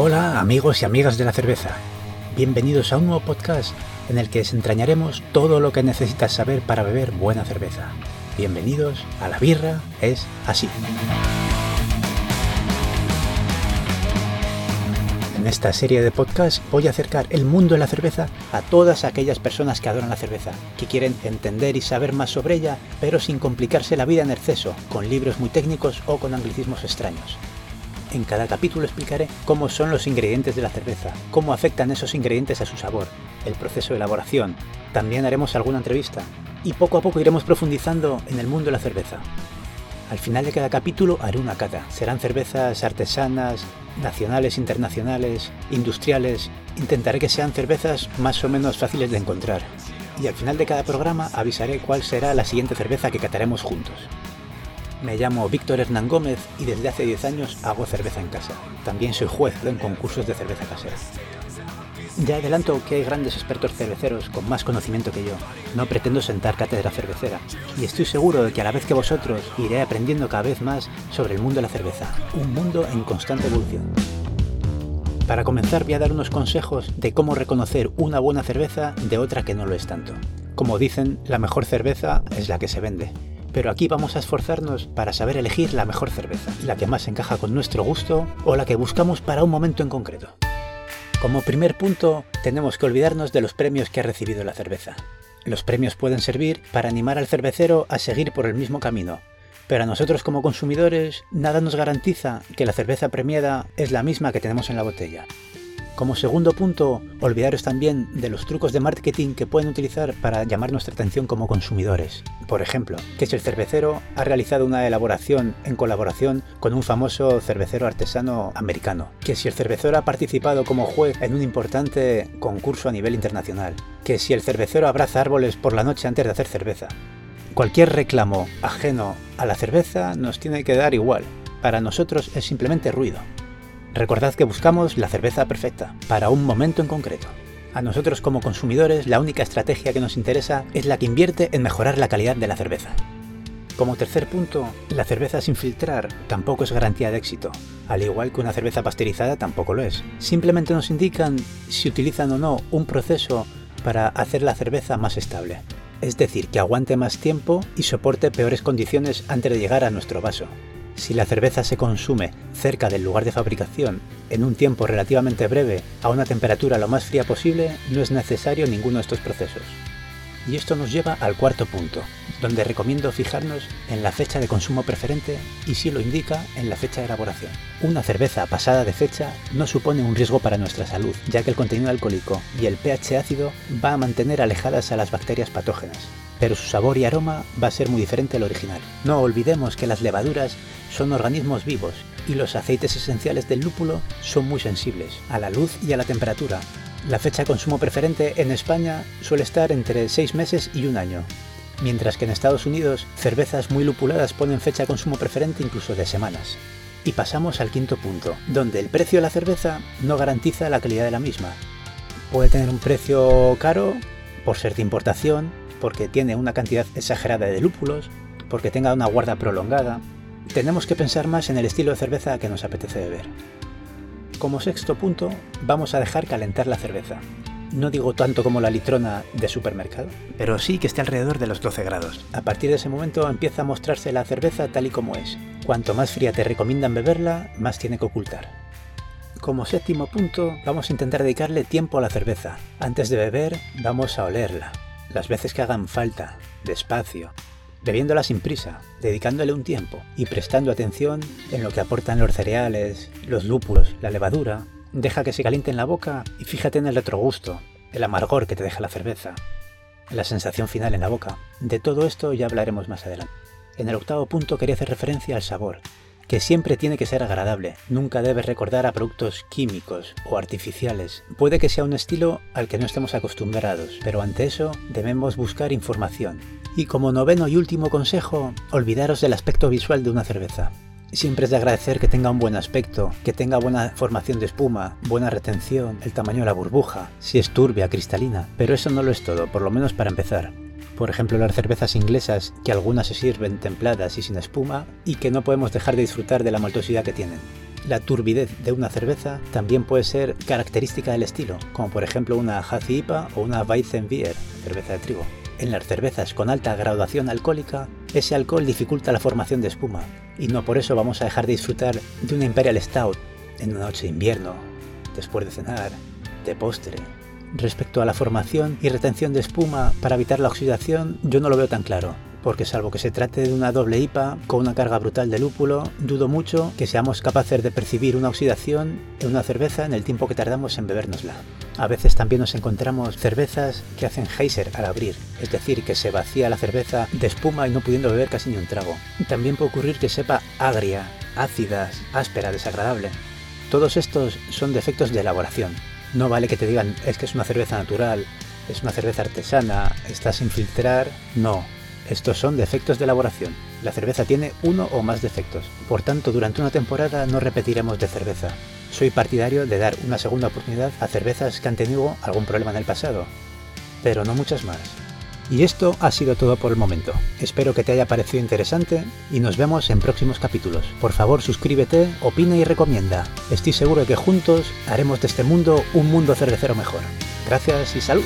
Hola amigos y amigas de la cerveza. Bienvenidos a un nuevo podcast en el que desentrañaremos todo lo que necesitas saber para beber buena cerveza. Bienvenidos a La Birra es así. En esta serie de podcasts voy a acercar el mundo de la cerveza a todas aquellas personas que adoran la cerveza, que quieren entender y saber más sobre ella, pero sin complicarse la vida en exceso, con libros muy técnicos o con anglicismos extraños. En cada capítulo explicaré cómo son los ingredientes de la cerveza, cómo afectan esos ingredientes a su sabor, el proceso de elaboración. También haremos alguna entrevista y poco a poco iremos profundizando en el mundo de la cerveza. Al final de cada capítulo haré una cata. Serán cervezas artesanas, nacionales, internacionales, industriales. Intentaré que sean cervezas más o menos fáciles de encontrar. Y al final de cada programa avisaré cuál será la siguiente cerveza que cataremos juntos. Me llamo Víctor Hernán Gómez y desde hace 10 años hago cerveza en casa. También soy juez en concursos de cerveza casera. Ya adelanto que hay grandes expertos cerveceros con más conocimiento que yo. No pretendo sentar cátedra cervecera. Y estoy seguro de que a la vez que vosotros iré aprendiendo cada vez más sobre el mundo de la cerveza. Un mundo en constante evolución. Para comenzar voy a dar unos consejos de cómo reconocer una buena cerveza de otra que no lo es tanto. Como dicen, la mejor cerveza es la que se vende. Pero aquí vamos a esforzarnos para saber elegir la mejor cerveza, la que más encaja con nuestro gusto o la que buscamos para un momento en concreto. Como primer punto, tenemos que olvidarnos de los premios que ha recibido la cerveza. Los premios pueden servir para animar al cervecero a seguir por el mismo camino, pero a nosotros como consumidores nada nos garantiza que la cerveza premiada es la misma que tenemos en la botella. Como segundo punto, olvidaros también de los trucos de marketing que pueden utilizar para llamar nuestra atención como consumidores. Por ejemplo, que si el cervecero ha realizado una elaboración en colaboración con un famoso cervecero artesano americano, que si el cervecero ha participado como juez en un importante concurso a nivel internacional, que si el cervecero abraza árboles por la noche antes de hacer cerveza. Cualquier reclamo ajeno a la cerveza nos tiene que dar igual. Para nosotros es simplemente ruido. Recordad que buscamos la cerveza perfecta, para un momento en concreto. A nosotros como consumidores la única estrategia que nos interesa es la que invierte en mejorar la calidad de la cerveza. Como tercer punto, la cerveza sin filtrar tampoco es garantía de éxito, al igual que una cerveza pasteurizada tampoco lo es. Simplemente nos indican si utilizan o no un proceso para hacer la cerveza más estable, es decir, que aguante más tiempo y soporte peores condiciones antes de llegar a nuestro vaso. Si la cerveza se consume cerca del lugar de fabricación en un tiempo relativamente breve a una temperatura lo más fría posible, no es necesario ninguno de estos procesos. Y esto nos lleva al cuarto punto, donde recomiendo fijarnos en la fecha de consumo preferente y si lo indica en la fecha de elaboración. Una cerveza pasada de fecha no supone un riesgo para nuestra salud, ya que el contenido alcohólico y el pH ácido va a mantener alejadas a las bacterias patógenas, pero su sabor y aroma va a ser muy diferente al original. No olvidemos que las levaduras son organismos vivos y los aceites esenciales del lúpulo son muy sensibles a la luz y a la temperatura. La fecha de consumo preferente en España suele estar entre 6 meses y un año, mientras que en Estados Unidos cervezas muy lupuladas ponen fecha de consumo preferente incluso de semanas. Y pasamos al quinto punto, donde el precio de la cerveza no garantiza la calidad de la misma. Puede tener un precio caro por ser de importación, porque tiene una cantidad exagerada de lúpulos, porque tenga una guarda prolongada, tenemos que pensar más en el estilo de cerveza que nos apetece beber. Como sexto punto, vamos a dejar calentar la cerveza. No digo tanto como la litrona de supermercado, pero sí que esté alrededor de los 12 grados. A partir de ese momento empieza a mostrarse la cerveza tal y como es. Cuanto más fría te recomiendan beberla, más tiene que ocultar. Como séptimo punto, vamos a intentar dedicarle tiempo a la cerveza. Antes de beber, vamos a olerla. Las veces que hagan falta, despacio, bebiéndola sin prisa, dedicándole un tiempo y prestando atención en lo que aportan los cereales, los lúpulos, la levadura. Deja que se caliente en la boca y fíjate en el retrogusto, el amargor que te deja la cerveza, la sensación final en la boca. De todo esto ya hablaremos más adelante. En el octavo punto quería hacer referencia al sabor, que siempre tiene que ser agradable, nunca debe recordar a productos químicos o artificiales. Puede que sea un estilo al que no estemos acostumbrados, pero ante eso debemos buscar información. Y como noveno y último consejo, olvidaros del aspecto visual de una cerveza. Siempre es de agradecer que tenga un buen aspecto, que tenga buena formación de espuma, buena retención, el tamaño de la burbuja, si es turbia, cristalina, pero eso no lo es todo, por lo menos para empezar por ejemplo las cervezas inglesas, que algunas se sirven templadas y sin espuma, y que no podemos dejar de disfrutar de la maltosidad que tienen. La turbidez de una cerveza también puede ser característica del estilo, como por ejemplo una Hazy IPA o una Weizenbier, cerveza de trigo. En las cervezas con alta graduación alcohólica, ese alcohol dificulta la formación de espuma, y no por eso vamos a dejar de disfrutar de una Imperial Stout en una noche de invierno, después de cenar, de postre. Respecto a la formación y retención de espuma para evitar la oxidación, yo no lo veo tan claro porque salvo que se trate de una doble IPA con una carga brutal de lúpulo, dudo mucho que seamos capaces de percibir una oxidación en una cerveza en el tiempo que tardamos en bebérnosla. A veces también nos encontramos cervezas que hacen geyser al abrir, es decir, que se vacía la cerveza de espuma y no pudiendo beber casi ni un trago. También puede ocurrir que sepa agria, ácida, áspera, desagradable. Todos estos son defectos de elaboración. No vale que te digan es que es una cerveza natural, es una cerveza artesana, está sin filtrar. No, estos son defectos de elaboración. La cerveza tiene uno o más defectos. Por tanto, durante una temporada no repetiremos de cerveza. Soy partidario de dar una segunda oportunidad a cervezas que han tenido algún problema en el pasado, pero no muchas más. Y esto ha sido todo por el momento. Espero que te haya parecido interesante y nos vemos en próximos capítulos. Por favor suscríbete, opina y recomienda. Estoy seguro de que juntos haremos de este mundo un mundo cervecero mejor. Gracias y salud.